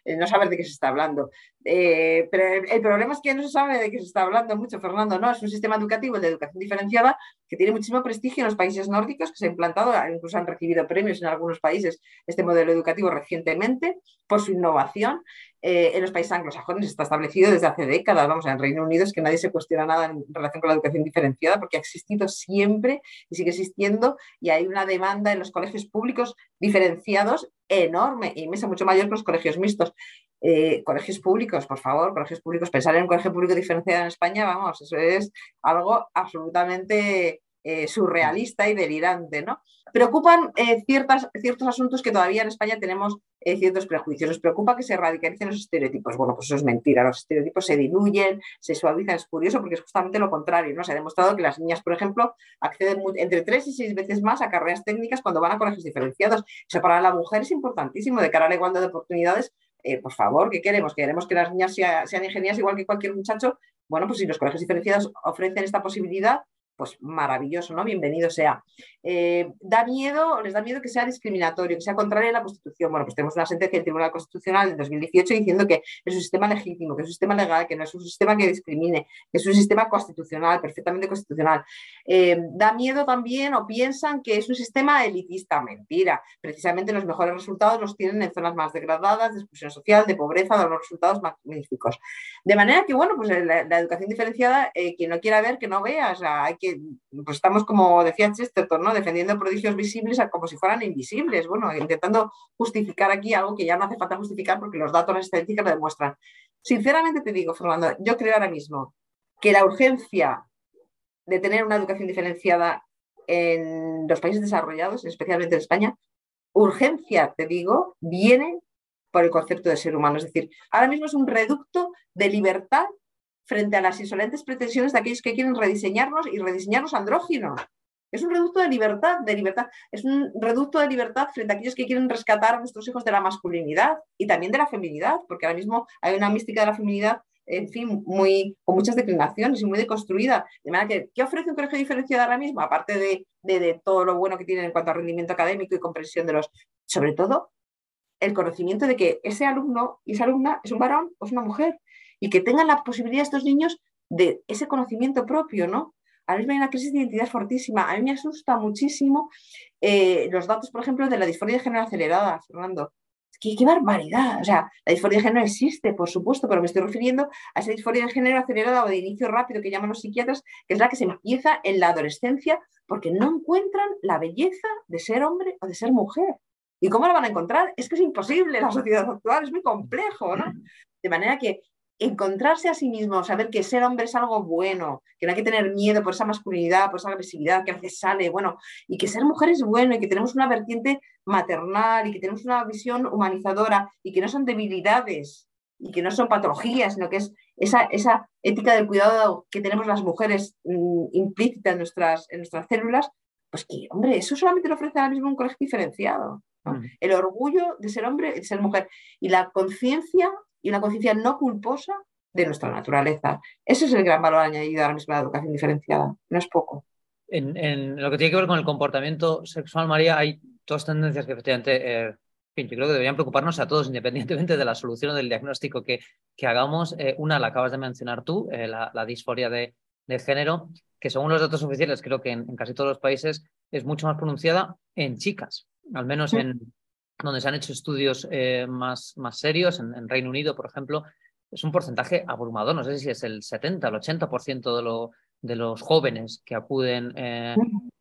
No saber de qué se está hablando. pero el, problema es que no se sabe de qué se está hablando mucho, Fernando, ¿no? Es un sistema educativo, de educación diferenciada, que tiene muchísimo prestigio en los países nórdicos, que se ha implantado, incluso han recibido premios en algunos países este modelo educativo recientemente por su innovación. en los países anglosajones está establecido desde hace décadas, vamos, en Reino Unido es que nadie se cuestiona nada en relación con la educación diferenciada porque ha existido siempre y sigue existiendo y hay una demanda en los colegios públicos diferenciados enorme y mesa mucho mayor que los colegios mixtos. Eh, colegios públicos, por favor, colegios públicos, pensar en un colegio público diferenciado en España, vamos, eso es algo absolutamente eh, surrealista y delirante, ¿no? Preocupan eh, ciertas, ciertos asuntos que todavía en España tenemos eh, ciertos prejuicios. Nos preocupa que se radicalicen los estereotipos. Bueno, pues eso es mentira. Los estereotipos se diluyen, se suavizan. Es curioso porque es justamente lo contrario, ¿no? Se ha demostrado que las niñas, por ejemplo, acceden entre tres y seis veces más a carreras técnicas cuando van a colegios diferenciados. Eso para la mujer es importantísimo de cara a la igualdad de oportunidades por favor, ¿qué queremos? ¿Queremos que las niñas sean ingenieras igual que cualquier muchacho? Bueno, pues si los colegios diferenciados ofrecen esta posibilidad, pues maravilloso, ¿no? Bienvenido sea. Eh, da miedo, les da miedo que sea discriminatorio, que sea contrario a la Constitución. Bueno, pues tenemos una sentencia del Tribunal Constitucional en 2018 diciendo que es un sistema legítimo, que es un sistema legal, que no es un sistema que discrimine, que es un sistema constitucional, perfectamente constitucional. Eh, da miedo también o piensan que es un sistema elitista. Mentira. Precisamente los mejores resultados los tienen en zonas más degradadas, de exclusión social, de pobreza, de los resultados magníficos. De manera que, bueno, pues la, educación diferenciada, eh, quien no quiera ver, que no vea, o sea, hay pues estamos como decía Chesterton, ¿no? defendiendo prodigios visibles como si fueran invisibles, bueno, intentando justificar aquí algo que ya no hace falta justificar porque los datos, las estadísticas lo demuestran. Sinceramente te digo, Fernando, yo creo ahora mismo que la urgencia de tener una educación diferenciada en los países desarrollados, especialmente en España, urgencia, te digo, viene por el concepto de ser humano. Es decir, ahora mismo es un reducto de libertad frente a las insolentes pretensiones de aquellos que quieren rediseñarnos y rediseñarnos andróginos. Es un reducto de libertad, de libertad. Es un reducto de libertad frente a aquellos que quieren rescatar a nuestros hijos de la masculinidad y también de la feminidad, porque ahora mismo hay una mística de la feminidad, en fin, muy, con muchas declinaciones y muy deconstruida. De manera que, ¿qué ofrece un colegio diferenciado ahora mismo? Aparte de, de todo lo bueno que tiene en cuanto a rendimiento académico y comprensión de los, sobre todo, el conocimiento de que ese alumno y esa alumna es un varón o es una mujer y que tengan la posibilidad estos niños de ese conocimiento propio, ¿no? A mí me hay una crisis de identidad fortísima. A mí me asusta muchísimo eh, los datos, por ejemplo, de la disforia de género acelerada, Fernando. ¿Qué, qué barbaridad. O sea, la disforia de género existe, por supuesto, pero me estoy refiriendo a esa disforia de género acelerada o de inicio rápido que llaman los psiquiatras, que es la que se empieza en la adolescencia porque no encuentran la belleza de ser hombre o de ser mujer. ¿Y cómo la van a encontrar? Es que es imposible, la sociedad actual es muy complejo, ¿no? De manera que encontrarse a sí mismo, saber que ser hombre es algo bueno, que no hay que tener miedo por esa masculinidad, por esa agresividad que a veces sale, bueno, y que ser mujer es bueno y que tenemos una vertiente maternal y que tenemos una visión humanizadora y que no son debilidades y que no son patologías, sino que es esa, esa ética del cuidado que tenemos las mujeres mm, implícita en nuestras, en nuestras células, pues que, hombre, eso solamente lo ofrece ahora mismo un colegio diferenciado. Mm. El orgullo de ser hombre de ser mujer y la conciencia y una conciencia no culposa de nuestra naturaleza. Ese es el gran valor añadido ahora mismo a la educación diferenciada, no es poco. En, lo que tiene que ver con el comportamiento sexual, María, hay dos tendencias que efectivamente eh, yo creo que deberían preocuparnos a todos, independientemente de la solución o del diagnóstico que, que hagamos. Eh, una la acabas de mencionar tú, eh, la, disforia de, género, que según los datos oficiales, creo que en, casi todos los países es mucho más pronunciada en chicas, al menos en, donde se han hecho estudios eh, más, más serios, en, Reino Unido, por ejemplo, es un porcentaje abrumador, no sé si es el 70, el 80% de, lo, de los jóvenes que acuden eh,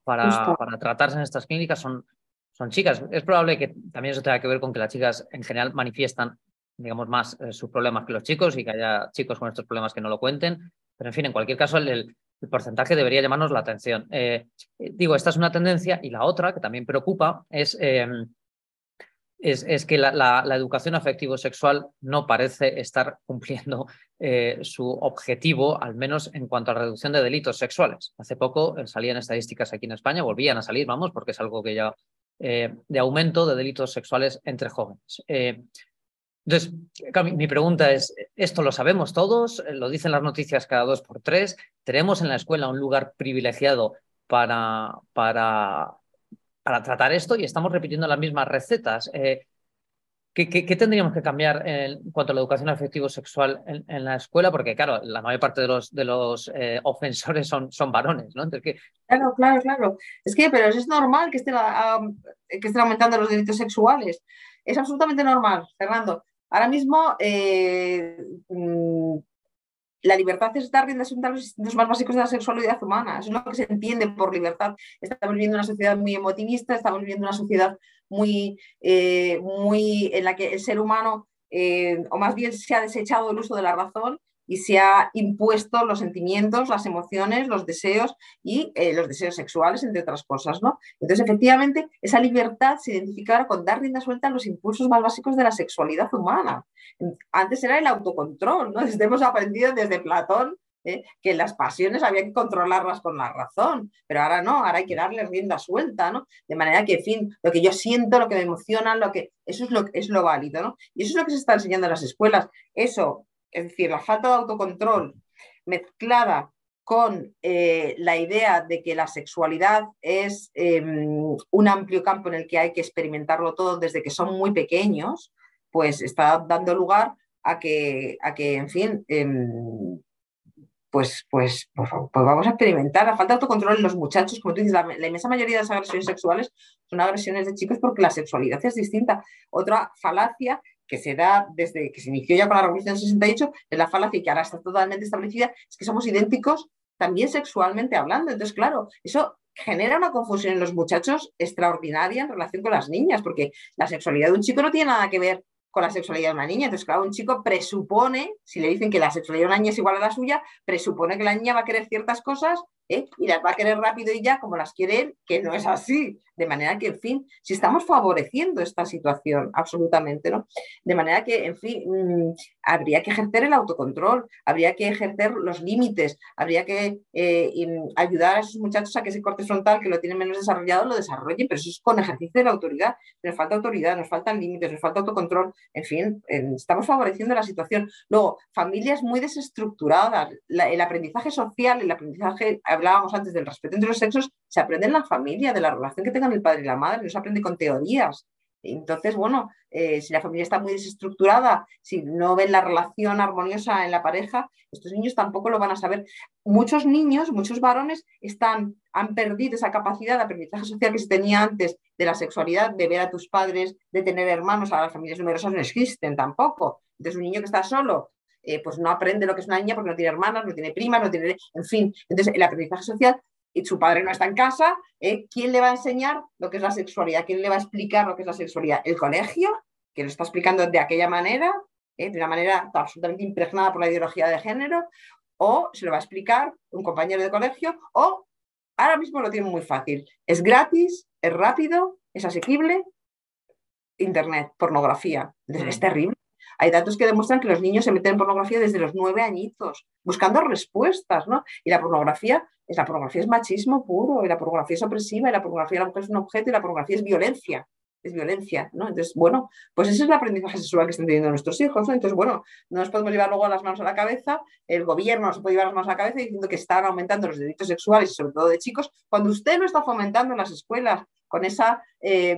para, para, tratarse en estas clínicas son, son chicas. Es probable que también eso tenga que ver con que las chicas en general manifiestan, digamos, más eh, sus problemas que los chicos y que haya chicos con estos problemas que no lo cuenten. Pero, en fin, en cualquier caso, el, el porcentaje debería llamarnos la atención. digo, esta es una tendencia y la otra que también preocupa es es, que la, educación afectivo-sexual no parece estar cumpliendo eh, su objetivo, al menos en cuanto a reducción de delitos sexuales. Hace poco eh, salían estadísticas aquí en España, volvían a salir, vamos, porque es algo que ya eh, de aumento de delitos sexuales entre jóvenes. entonces, mi pregunta es, ¿esto lo sabemos todos? ¿Lo dicen las noticias cada dos por tres? ¿Tenemos en la escuela un lugar privilegiado para, para para tratar esto y estamos repitiendo las mismas recetas. Eh, ¿Qué, tendríamos que cambiar en cuanto a la educación afectivo-sexual en, la escuela? Porque, claro, la mayor parte de los, eh, ofensores son, son varones, ¿no? Claro, claro, claro. Es que, pero es normal que estén, que estén aumentando los delitos sexuales. Es absolutamente normal, Fernando. Ahora mismo, eh, la libertad es dar rienda a los instintos más básicos de la sexualidad humana. Eso es lo que se entiende por libertad. Estamos viviendo una sociedad muy emotivista, estamos viviendo una sociedad muy, eh, muy en la que el ser humano, eh, o más bien se ha desechado el uso de la razón y se ha impuesto los sentimientos, las emociones, los deseos y eh, los deseos sexuales, entre otras cosas, ¿no? Entonces, efectivamente, esa libertad se identifica con dar rienda suelta a los impulsos más básicos de la sexualidad humana. Antes era el autocontrol, ¿no? *laughs* Desde, hemos aprendido desde Platón ¿eh? que las pasiones había que controlarlas con la razón, pero ahora no, ahora hay que darle rienda suelta, ¿no? De manera que, en fin, lo que yo siento, lo que me emociona, lo que, eso es lo, es lo válido, ¿no? Y eso es lo que se está enseñando en las escuelas. Eso, es decir, la falta de autocontrol mezclada con eh, la idea de que la sexualidad es em, un amplio campo en el que hay que experimentarlo todo desde que son muy pequeños, pues está dando lugar a que, a que en fin, em, pues, pues, pues, pues, vamos a experimentar. La falta de autocontrol en los muchachos, como tú dices, la, la, inmensa mayoría de las agresiones sexuales son agresiones de chicos porque la sexualidad es distinta. Otra falacia que se da desde que se inició ya con la Revolución 68, es la falacia que ahora está totalmente establecida, es que somos idénticos también sexualmente hablando. Entonces, claro, eso genera una confusión en los muchachos extraordinaria en relación con las niñas, porque la sexualidad de un chico no tiene nada que ver con la sexualidad de una niña. Entonces, claro, un chico presupone, si le dicen que la sexualidad de una niña es igual a la suya, presupone que la niña va a querer ciertas cosas ¿eh? y las va a querer rápido y ya como las quiere él, que no es así. De manera que, en fin, si estamos favoreciendo esta situación, absolutamente, ¿no? De manera que, en fin, mm, habría que ejercer el autocontrol, habría que ejercer los límites, habría que eh, ayudar a esos muchachos a que ese corte frontal, que lo tienen menos desarrollado, lo desarrollen, pero eso es con ejercicio de la autoridad. Nos falta autoridad, nos faltan límites, nos falta autocontrol, en fin, estamos favoreciendo la situación. Luego, familias muy desestructuradas, el aprendizaje social, el aprendizaje hablábamos antes del respeto entre los sexos, se aprende en la familia, de la relación que tengan el padre y la madre, no se aprende con teorías. Entonces, bueno, eh, si la familia está muy desestructurada, si no ven la relación armoniosa en la pareja, estos niños tampoco lo van a saber. Muchos niños, muchos varones están, han perdido esa capacidad de aprendizaje social que se tenía antes de la sexualidad, de ver a tus padres, de tener hermanos, a las familias numerosas no existen tampoco. Entonces, un niño que está solo eh, pues no aprende lo que es una niña porque no tiene hermanas, no tiene primas, no tiene, en fin. Entonces, el aprendizaje social, y su padre no está en casa, eh, ¿quién le va a enseñar lo que es la sexualidad? ¿Quién le va a explicar lo que es la sexualidad? ¿El colegio? Que lo está explicando de aquella manera, eh, de una manera absolutamente impregnada por la ideología de género, o se lo va a explicar un compañero de colegio, o ahora mismo lo tiene muy fácil. Es gratis, es rápido, es asequible. Internet, pornografía. es mm. terrible. Hay datos que demuestran que los niños se meten en pornografía desde los nueve añitos, buscando respuestas, ¿no? Y la pornografía, es, la pornografía es machismo puro, y la pornografía es opresiva, y la pornografía la mujer es un objeto, y la pornografía es violencia es violencia, ¿no? Entonces, bueno, pues ese es el aprendizaje sexual que están teniendo nuestros hijos, ¿no? Entonces, bueno, no nos podemos llevar luego las manos a la cabeza, el gobierno no se puede llevar las manos a la cabeza diciendo que están aumentando los delitos sexuales, sobre todo de chicos, cuando usted no está fomentando en las escuelas con esa eh,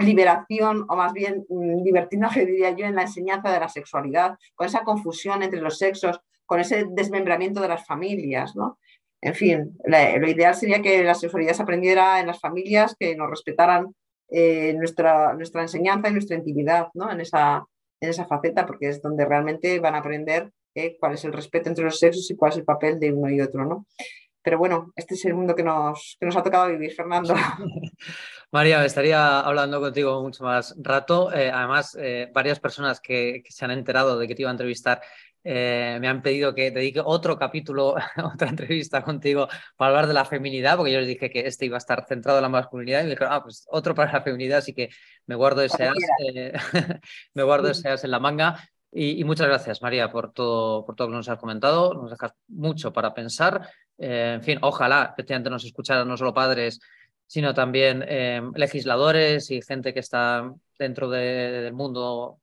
liberación, o más bien mm, libertinaje, diría yo, en la enseñanza de la sexualidad, con esa confusión entre los sexos, con ese desmembramiento de las familias, ¿no? En fin, lo ideal sería que la sexualidad se aprendiera en las familias, que nos respetaran eh, nuestra, nuestra enseñanza y nuestra intimidad ¿no? en, esa, en esa faceta, porque es donde realmente van a aprender eh, cuál es el respeto entre los sexos y cuál es el papel de uno y otro. ¿no? Pero bueno, este es el mundo que nos, que nos ha tocado vivir, Fernando. *laughs* María, estaría hablando contigo mucho más rato. Eh, además, varias personas que, que, se han enterado de que te iba a entrevistar eh, me han pedido que dedique otro capítulo, *laughs* otra entrevista contigo para hablar de la feminidad, porque yo les dije que este iba a estar centrado en la masculinidad y me dijeron, ah, pues otro para la feminidad, así que me guardo ese as, eh, *laughs* me guardo ese as en la manga. Y, muchas gracias, María, por todo, por todo lo que nos has comentado. Nos dejas mucho para pensar. Eh, en fin, ojalá efectivamente nos escucharan no solo padres, sino también legisladores y gente que está dentro del mundo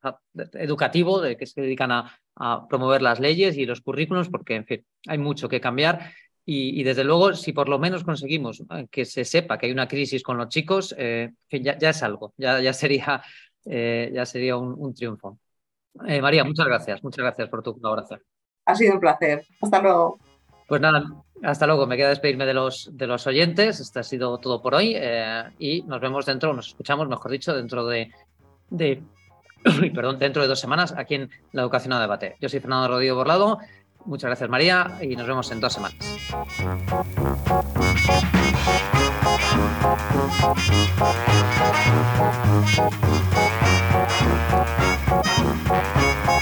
educativo, de que se dedican a, a promover las leyes y los currículos, porque, en fin, hay mucho que cambiar. Y, desde luego, si por lo menos conseguimos que se sepa que hay una crisis con los chicos, eh, ya, ya, es algo, ya, ya sería ya sería un, triunfo. María, muchas gracias, muchas gracias por tu colaboración. Ha sido un placer. Hasta luego. Pues nada, hasta luego, me queda despedirme de los, de los oyentes. Este ha sido todo por hoy eh, y nos vemos dentro, nos escuchamos, mejor dicho, dentro de, de *clears throat* perdón, dentro de dos semanas aquí en La Educación a Debate. Yo soy Fernando Rodríguez Borlado, muchas gracias María y nos vemos en dos semanas.